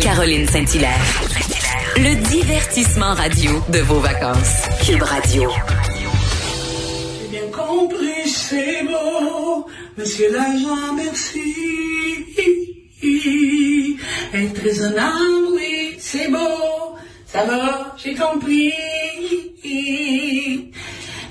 Caroline Saint-Hilaire. Le divertissement radio de vos vacances. Cube Radio. J'ai bien compris, c'est beau, monsieur l'agent, merci. Être raisonnable, oui, c'est beau, ça va, j'ai compris.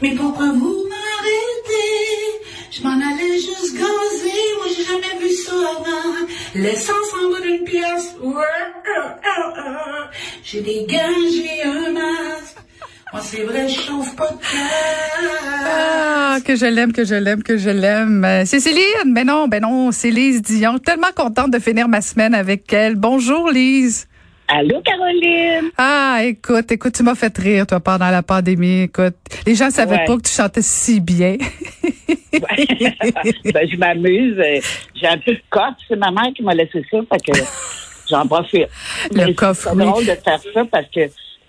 Mais pourquoi vous m'arrêtez? Je m'en allais juste gazer, moi j'ai jamais vu ça avant. L'essence pièce, ouais, euh, euh, euh. j'ai des gants, j'ai un masque. Moi c'est vrai, je chauffe pas de. Ah, que je l'aime, que je l'aime, que je l'aime. C'est Céline. Ben non, ben non, c'est Lise Dion. Tellement contente de finir ma semaine avec elle. Bonjour, Lise. Allô, Caroline? Ah, écoute, écoute, tu m'as fait rire, toi, pendant la pandémie. Écoute, les gens savaient Ouais. pas que tu chantais si bien. ben, je m'amuse. J'ai un peu de cote. C'est ma mère qui m'a laissé ça, fait que j'en profite. Le Mais coffre, C'est oui. drôle de faire ça parce que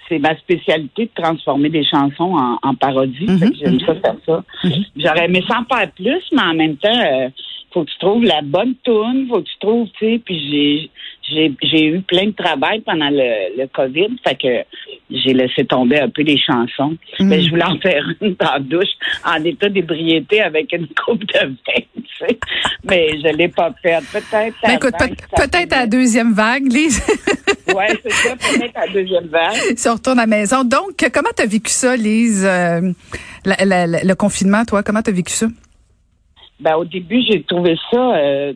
c'est ma spécialité de transformer des chansons en, en parodie. Mhm, j'aime ça faire ça. J'aurais aimé s'en faire plus, mais en même temps, euh, faut que tu trouves la bonne tune, faut que tu trouves, tu sais, puis j'ai j'ai eu plein de travail pendant le, le COVID, fait que j'ai laissé tomber un peu les chansons. Mhm. Mais je voulais en faire une dans la douche en état d'ébriété avec une coupe de vin, tu sais. Mais je l'ai pas faite. Peut-être Ben, peut- à la deuxième vague, Lise, Ouais, c'est ça, peut-être à la deuxième vague. si on retourne à la maison. Donc, comment t'as vécu ça, Lise, euh, la- la- la- le confinement, toi? Comment t'as vécu ça? Ben, au début, j'ai trouvé ça, euh,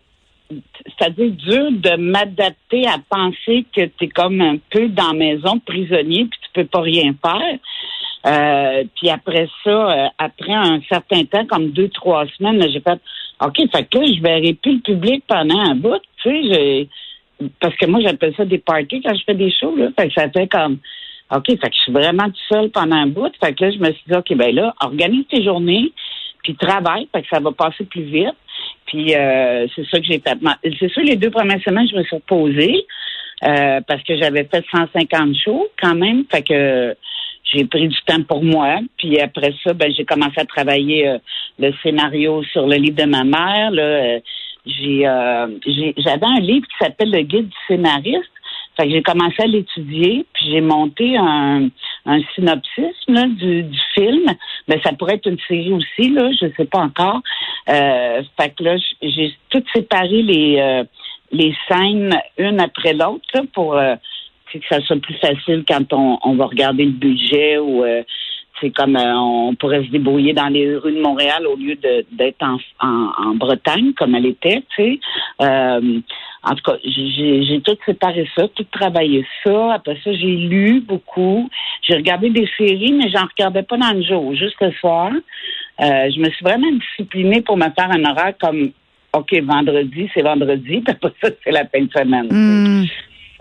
c'est-à-dire dur de m'adapter à penser que tu es comme un peu dans la maison, prisonnier, puis tu peux pas rien faire. Euh, puis après ça, euh, après un certain temps, comme deux, trois semaines, j'ai fait OK, fait que là, je verrai plus le public pendant un bout, tu sais, parce que moi j'appelle ça des parties quand je fais des shows, là. Fait que ça fait comme OK, fait que je suis vraiment toute seule pendant un bout. Fait que là, je me suis dit, OK, ben là, organise tes journées, puis travaille, fait que ça va passer plus vite. Puis euh, c'est ça que j'ai C'est sûr, les deux premières semaines, je me suis reposée euh, parce que j'avais fait 150 shows quand même. Fait que j'ai pris du temps pour moi. Puis après ça, ben j'ai commencé à travailler euh, le scénario sur le livre de ma mère. Euh, euh, j'avais un livre qui s'appelle Le guide du scénariste. Fait que j'ai commencé à l'étudier, puis j'ai monté un, un synopsis là, du, du film. Mais ça pourrait être une série aussi, là, je sais pas encore. Euh, fait que là, j'ai tout séparé les euh, les scènes une après l'autre pour euh, que ça soit plus facile quand on, on va regarder le budget ou euh, c'est comme euh, on pourrait se débrouiller dans les rues de Montréal au lieu d'être en, en, en Bretagne comme elle était, tu sais. Euh, en tout cas, j'ai tout séparé ça, tout travaillé ça. Après ça, j'ai lu beaucoup. J'ai regardé des séries, mais j'en regardais pas dans le jour, juste le soir. Euh, je me suis vraiment disciplinée pour me faire un horaire comme OK, vendredi, c'est vendredi, puis après ça, c'est la fin de semaine. Hmm.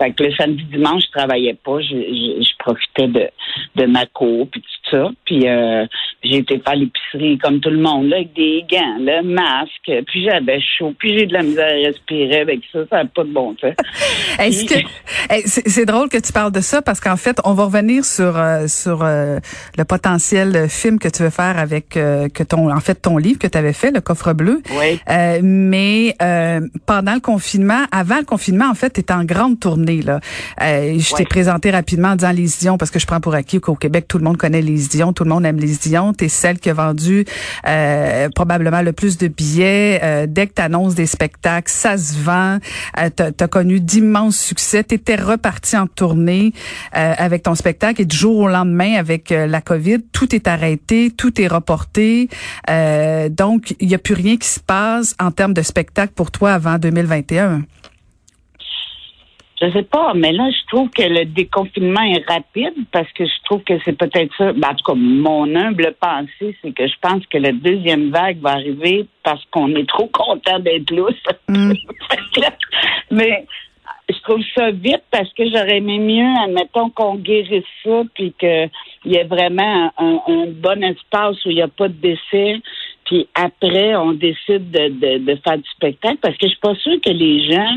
Fait que le samedi, dimanche, je travaillais pas. Je, je, je profitais de, de ma cour puis tout ça. Puis euh, j'ai été faire l'épicerie comme tout le monde, là, avec des gants, le masque. Puis j'avais chaud. Puis j'ai de la misère à respirer avec ça. Ça n'a pas de bon sens. Est-ce que c'est drôle que tu parles de ça parce qu'en fait, on va revenir sur euh, sur euh, le potentiel film que tu veux faire avec euh, que ton en fait ton livre que tu avais fait le coffre bleu. Oui. Euh, mais euh, pendant le confinement, avant le confinement, en fait, tu étais en grande tournée là. Euh, je t'ai présenté rapidement en disant Lise Dion parce que je prends pour acquis qu'au Québec tout le monde connaît Tout le monde aime Lise Dion. T'es celle qui a vendu euh, probablement le plus de billets. Euh, dès que t'annonces des spectacles, ça se vend. Euh, t'as, t'as connu d'immenses succès. T'étais reparti en tournée euh, avec ton spectacle et du jour au lendemain avec euh, la COVID, tout est arrêté, tout est reporté. Euh, donc il n'y a plus rien qui se passe en termes de spectacle pour toi avant 2021. Je sais pas, mais là, je trouve que le déconfinement est rapide parce que je trouve que c'est peut-être ça. Ben, en tout cas, mon humble pensée, c'est que je pense que la deuxième vague va arriver parce qu'on est trop content d'être lousse. Mm. mais je trouve ça vite parce que j'aurais aimé mieux, admettons, qu'on guérisse ça puis qu'il y ait vraiment un, un bon espace où il n'y a pas de décès. Puis après, on décide de, de, de faire du spectacle parce que je suis pas sûre que les gens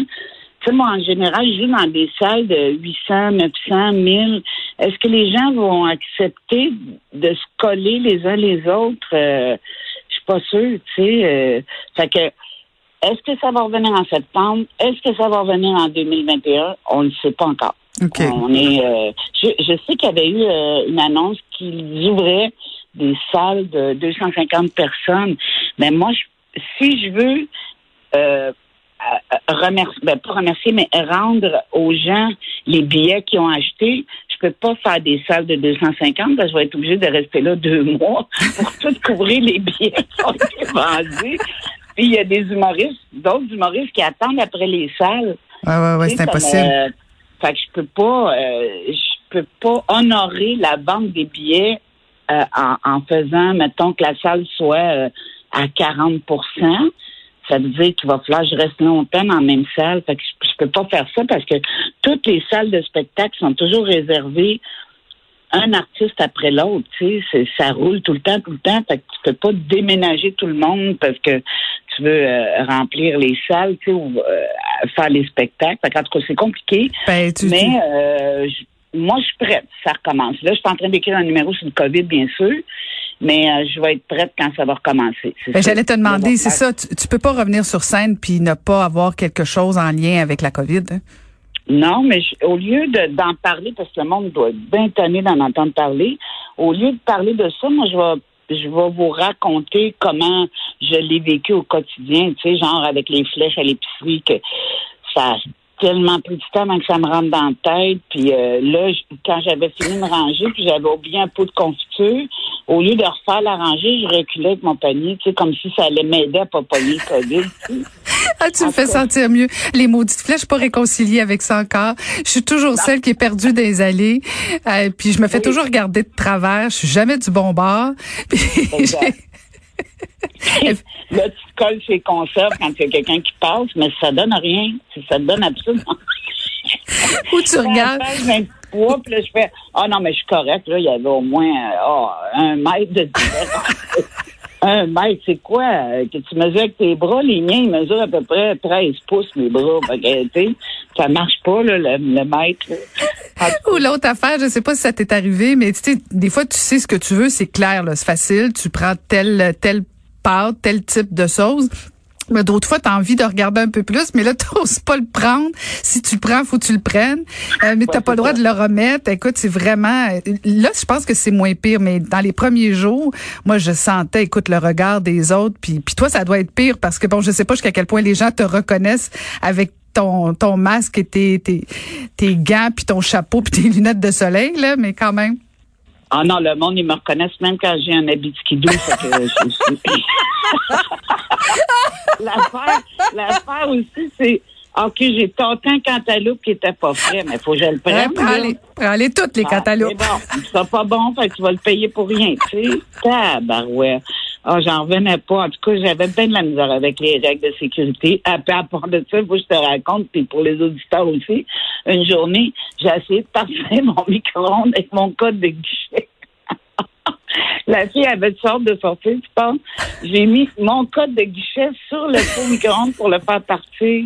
sais, moi, en général, je joue dans des salles de 800, 900, 1000. Est-ce que les gens vont accepter de se coller les uns les autres? Euh, je suis pas sûre, tu sais. Euh, fait que Est-ce que ça va revenir en septembre? Est-ce que ça va revenir en 2021? On ne le sait pas encore. On est, euh, je, je sais qu'il y avait eu euh, une annonce qu'ils ouvraient des salles de 250 personnes. Mais moi, je- si je veux euh, remercier, ben, pas remercier, mais rendre aux gens les billets qu'ils ont achetés, je peux pas faire des salles de 250 parce que je vais être obligée de rester là deux mois pour tout couvrir les billets qui ont été vendus. Puis il y a des humoristes, d'autres humoristes qui attendent après les salles. Ouais, ouais, ouais, c'est impossible. euh, fait que je peux pas, euh, je peux pas honorer la vente des billets euh, en, en faisant, mettons que la salle soit euh, à 40 Ça veut dire qu'il va falloir que je reste longtemps dans la même salle. Fait que je, je peux pas faire ça parce que toutes les salles de spectacle sont toujours réservées un artiste après l'autre, tu sais, ça roule tout le temps, tout le temps. Fait que tu peux pas déménager tout le monde parce que tu veux euh, remplir les salles, tu sais, ou euh, faire les spectacles. Fait qu'en tout cas, c'est compliqué. Ben, tu- mais euh, moi, je suis prête. Ça recommence. Là, je suis en train d'écrire un numéro sur le COVID, bien sûr, mais euh, je vais être prête quand ça va recommencer. Ben. J'allais te demander, c'est ça, tu, tu peux pas revenir sur scène puis ne pas avoir quelque chose en lien avec la COVID. hein? Non, mais je- au lieu de- d'en parler, parce que le monde doit être bien tanné d'en entendre parler, au lieu de parler de ça, moi, je vais, je vais vous raconter comment je l'ai vécu au quotidien, tu sais, genre avec les flèches à l'épicerie, que ça tellement pris du temps avant que ça me rentre dans la tête. Puis euh, là, je- quand j'avais fini de ranger, puis j'avais oublié un pot de confiture, au lieu de refaire la rangée, je reculais avec mon panier, tu sais, comme si ça allait m'aider à pas pogner le COVID. Ah, tu me fais sentir mieux. Les maudites flèches, je suis pas réconciliée avec ça encore. Je suis toujours celle qui est perdue les allées. Euh, puis je me fais toujours regarder de travers. Je suis jamais du bon bord. Puis. Là, tu te colles chez conserves quand il y a quelqu'un qui passe, mais ça donne rien. Ça te donne absolument où tu regardes. Poids, puis là, je fais Ah non, mais je suis correct. Là, il y avait au moins euh, ah, un mètre de différence. un mètre, c'est quoi? Que tu mesures avec tes bras? Les miens, ils mesurent à peu près 13 pouces, mes bras. Fait ça marche pas, là, le, le mètre. là. Tout Ou l'autre affaire, je sais pas si ça t'est arrivé, mais tu sais, des fois, tu sais ce que tu veux, c'est clair, là, c'est facile. Tu prends telle, telle pâte, tel type de sauce. Mais d'autres fois, tu as envie de regarder un peu plus, mais là, tu n'oses pas le prendre. Si tu le prends, faut que tu le prennes. Euh, mais t'as pas le droit ça. de le remettre. Écoute, c'est vraiment... Là, je pense que c'est moins pire, mais dans les premiers jours, moi, je sentais, écoute, le regard des autres. Puis, puis toi, ça doit être pire parce que, bon, je sais pas jusqu'à quel point les gens te reconnaissent avec ton, ton masque et tes, tes, tes gants, puis ton chapeau, puis tes lunettes de soleil, là, mais quand même. Ah non, le monde, ils me reconnaissent même quand j'ai un habit de skidoo. l'affaire, l'affaire aussi, c'est OK, j'ai tenté un cantaloupe qui était pas frais, mais faut que je le Ouais, prenne. prends-les, prends-les toutes, les Ah, cantaloupes. c'est bon, c'est pas bon, fait que tu vas le payer pour rien, tu sais. Tabarouette. Ah, j'en revenais pas. En tout cas, j'avais bien de la misère avec les règles de sécurité. À, à part de ça, que je te raconte, puis pour les auditeurs aussi, une journée, j'ai essayé de passer mon micro-ondes avec mon code de guichet. La fille avait de sorte de sortir, tu penses? J'ai mis mon code de guichet sur le micro-ondes pour le faire partir.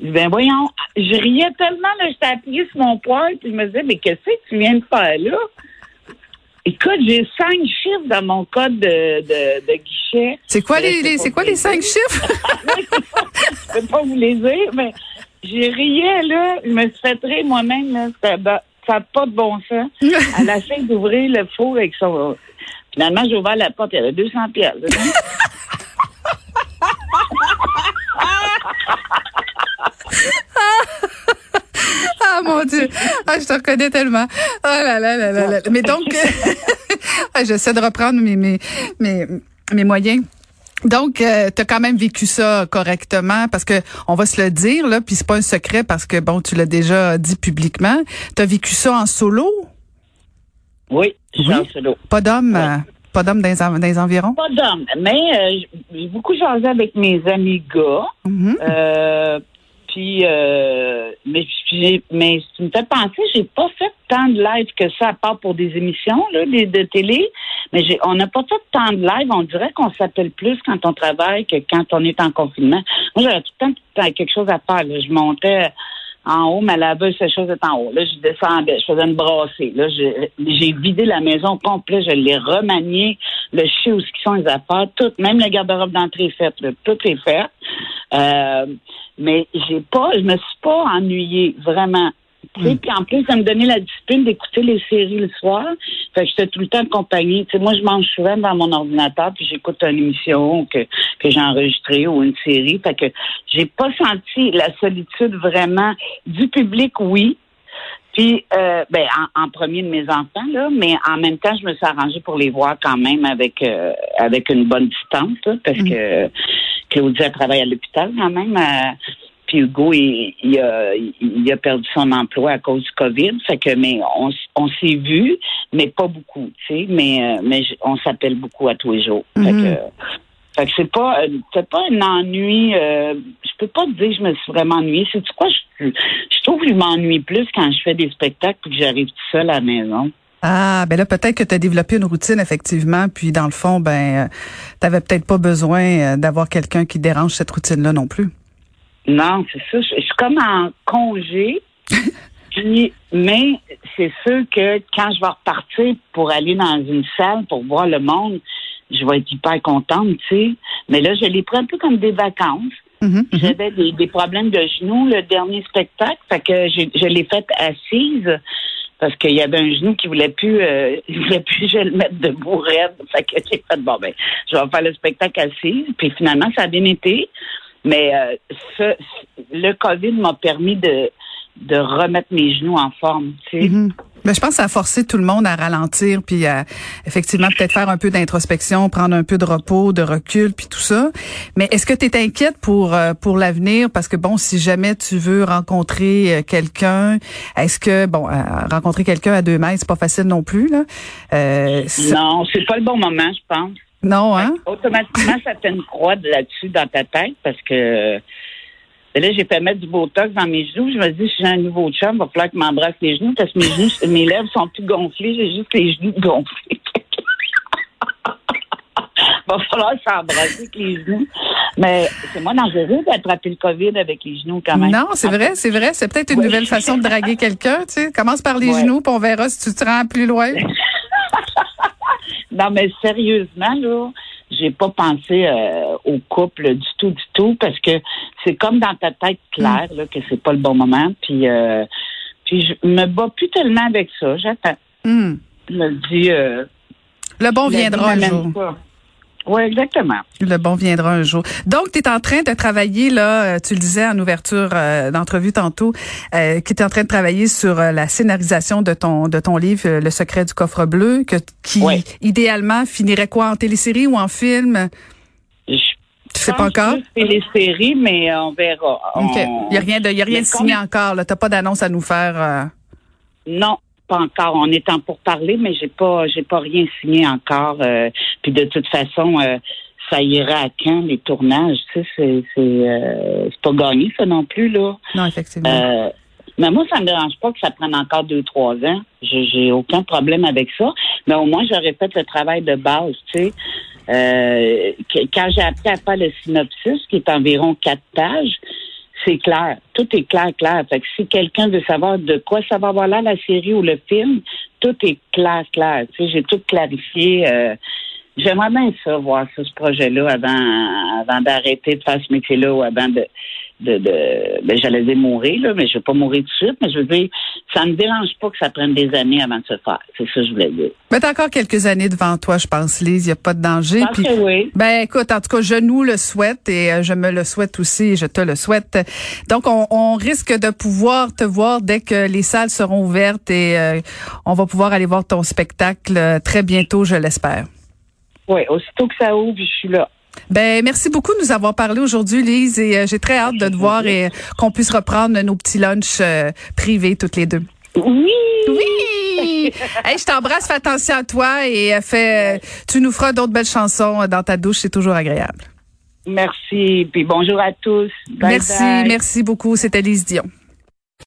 Ben voyons, je riais tellement, là, j'étais appuyée sur mon poil, puis je me disais, mais qu'est-ce que tu viens de faire là? Écoute, j'ai cinq chiffres dans mon code de, de, de guichet. C'est quoi les, les- c'est quoi les cinq chiffres? Je peux pas vous les dire, mais j'ai riais, là. Je me suis fait rire moi-même, là. Ça n'a pas de bon sens. Elle a essayé d'ouvrir le four avec son... Finalement, j'ai ouvert la porte, il y avait 200 pièces. Ah mon Dieu. Ah, je te reconnais tellement. Oh là là là là là. Mais donc, ah, j'essaie de reprendre mes, mes, mes, mes moyens. Donc, tu as quand même vécu ça correctement parce que on va se le dire là, puis c'est pas un secret parce que bon, tu l'as déjà dit publiquement. Tu as vécu ça en solo, Oui, je suis Oui. en solo. pas d'homme, euh, pas d'homme dans, dans les environs? Pas d'homme, mais euh, j'ai beaucoup jasé avec mes amis gars. Mhm. Euh, puis, euh, mais, mais tu me fais penser, j'ai pas fait tant de live que ça, à part pour des émissions là, des, de télé. Mais j'ai, on n'a pas fait tant de live. On dirait qu'on s'appelle plus quand on travaille que quand on est en confinement. Moi, j'avais tout le temps, quelque chose à faire. Je montais en haut, ma laveuse, cette chose est en haut. Là, je descendais, je faisais une brassée. Là, j'ai, vidé la maison complète, je l'ai remaniée. Le sais où sont les affaires, tout, même le garde-robe d'entrée est fait, là, tout est fait. Euh, mais j'ai pas, je me suis pas ennuyée, vraiment. Puis en plus, ça me donnait la discipline d'écouter les séries le soir. Fait que j'étais tout le temps accompagnée. Tu sais, moi, je mange souvent dans mon ordinateur, puis j'écoute une émission que, que j'ai enregistrée ou une série. Fait que j'ai pas senti la solitude vraiment du public, oui. Puis, euh, ben, en, en premier de mes enfants, là, mais en même temps, je me suis arrangée pour les voir quand même avec euh, avec une bonne distance, là, parce que Claudia travaille à l'hôpital quand même. euh, puis Hugo, il, il a, il a perdu son emploi à cause du COVID. Fait que, mais on, on s'est vu, mais pas beaucoup, tu sais. Mais, euh, mais on s'appelle beaucoup à tous les jours. Fait que, fait que c'est pas, euh, c'est pas un ennui. euh, je peux pas te dire que je me suis vraiment ennuyée. C'est quoi? Je, je trouve que je m'ennuie plus quand je fais des spectacles et que j'arrive tout seul à la maison. Ah, ben là, peut-être que tu as développé une routine, effectivement, puis dans le fond, ben, tu n'avais peut-être pas besoin euh, d'avoir quelqu'un qui dérange cette routine-là non plus. Non, c'est ça. Je, je suis comme en congé. Puis, mais c'est sûr que quand je vais repartir pour aller dans une salle pour voir le monde, je vais être hyper contente, tu sais. Mais là, je les prends un peu comme des vacances. Mhm, mhm. J'avais des, des problèmes de genoux le dernier spectacle, fait que je l'ai fait assise parce qu'il y avait un genou qui voulait plus, euh, il voulait plus je le mettre debout raide. Fait que j'ai fait bon ben, je vais faire le spectacle assise. Puis finalement, ça a bien été. Mais euh, ce- le COVID m'a permis de de remettre mes genoux en forme. Tu sais. Ben, je pense que ça a forcé tout le monde à ralentir, puis à effectivement peut-être faire un peu d'introspection, prendre un peu de repos, de recul, puis tout ça. Mais est-ce que tu es inquiète pour euh, pour l'avenir? Parce que bon, si jamais tu veux rencontrer euh, quelqu'un, est-ce que bon, euh, rencontrer quelqu'un à deux mètres, c'est pas facile non plus là. Euh, Non, c'est pas le bon moment, je pense. Non, hein? Automatiquement, ça fait une croix de là-dessus dans ta tête parce que là, j'ai fait mettre du Botox dans mes genoux. Je me dis, si j'ai un nouveau chum, il va falloir qu'il m'embrasse les genoux parce que mes genoux, mes lèvres sont plus gonflées. J'ai juste les genoux gonflés. va falloir s'embrasser avec les genoux. Mais c'est moins dangereux d'attraper le COVID avec les genoux quand même. Non, c'est vrai, c'est vrai. C'est peut-être une nouvelle façon de draguer quelqu'un. Tu sais, commence par les Ouais. genoux, puis on verra si tu te rends plus loin. Non, mais sérieusement, là, j'ai pas pensé euh, au couple du tout, du tout, parce que c'est comme dans ta tête claire là, que c'est pas le bon moment. Puis, euh, puis je me bats plus tellement avec ça. J'attends. Hmm. Je me dis. Euh, Le bon viendra un jour. pas. Oui, exactement. Le bon viendra un jour. Donc, tu es en train de travailler, là, euh, tu le disais en ouverture euh, d'entrevue tantôt, euh, que tu es en train de travailler sur euh, la scénarisation de ton de ton livre Le secret du coffre bleu, que qui idéalement finirait quoi en télésérie ou en film? Je Tu sais pas encore? C'est les séries, mais on verra. Il y a rien de y a rien de signé comme- encore, là. T'as pas d'annonce à nous faire. Non, pas encore. On est en pour parler, mais j'ai pas, j'ai pas rien signé encore. euh, puis de toute façon, euh, ça ira à quand les tournages Tu sais, c'est, c'est, euh, c'est pas gagné ça non plus là. Non, effectivement. Mais moi, ça me dérange pas que ça prenne encore deux, trois ans. J'ai, j'ai aucun problème avec ça. Mais au moins, j'aurais fait le travail de base, tu sais. Quand j'ai appris à faire le synopsis, qui est environ quatre pages, c'est clair. Tout est clair, clair. Fait que si quelqu'un veut savoir de quoi ça va avoir là, la série ou le film, tout est clair, clair. Tu sais, j'ai tout clarifié. euh, J'aimerais bien ça, voir ça, ce projet-là, avant, avant d'arrêter de faire ce métier-là ou avant de, de, de ben, j'allais dire mourir, là, mais je vais pas mourir tout de suite, mais je veux dire, ça me dérange pas que ça prenne des années avant de se faire. C'est ça que je voulais dire. Mais t'as encore quelques années devant toi, je pense, Lise. Il n'y a pas de danger. Puis- que oui. Ben écoute, en tout cas, je nous le souhaite et euh, je me le souhaite aussi et je te le souhaite. Donc, on, on risque de pouvoir te voir dès que les salles seront ouvertes et euh, on va pouvoir aller voir ton spectacle euh, très bientôt, je l'espère. Oui, aussitôt que ça ouvre, je suis là. Ben merci beaucoup de nous avoir parlé aujourd'hui, Lise, et euh, j'ai très hâte de te voir et euh, qu'on puisse reprendre nos petits lunchs euh, privés toutes les deux. Oui! Oui! hey, je t'embrasse, fais attention à toi et euh, fais, tu nous feras d'autres belles chansons dans ta douche, c'est toujours agréable. Merci. Puis bonjour à tous. Bye merci, bye. merci beaucoup. C'était Lise Dion.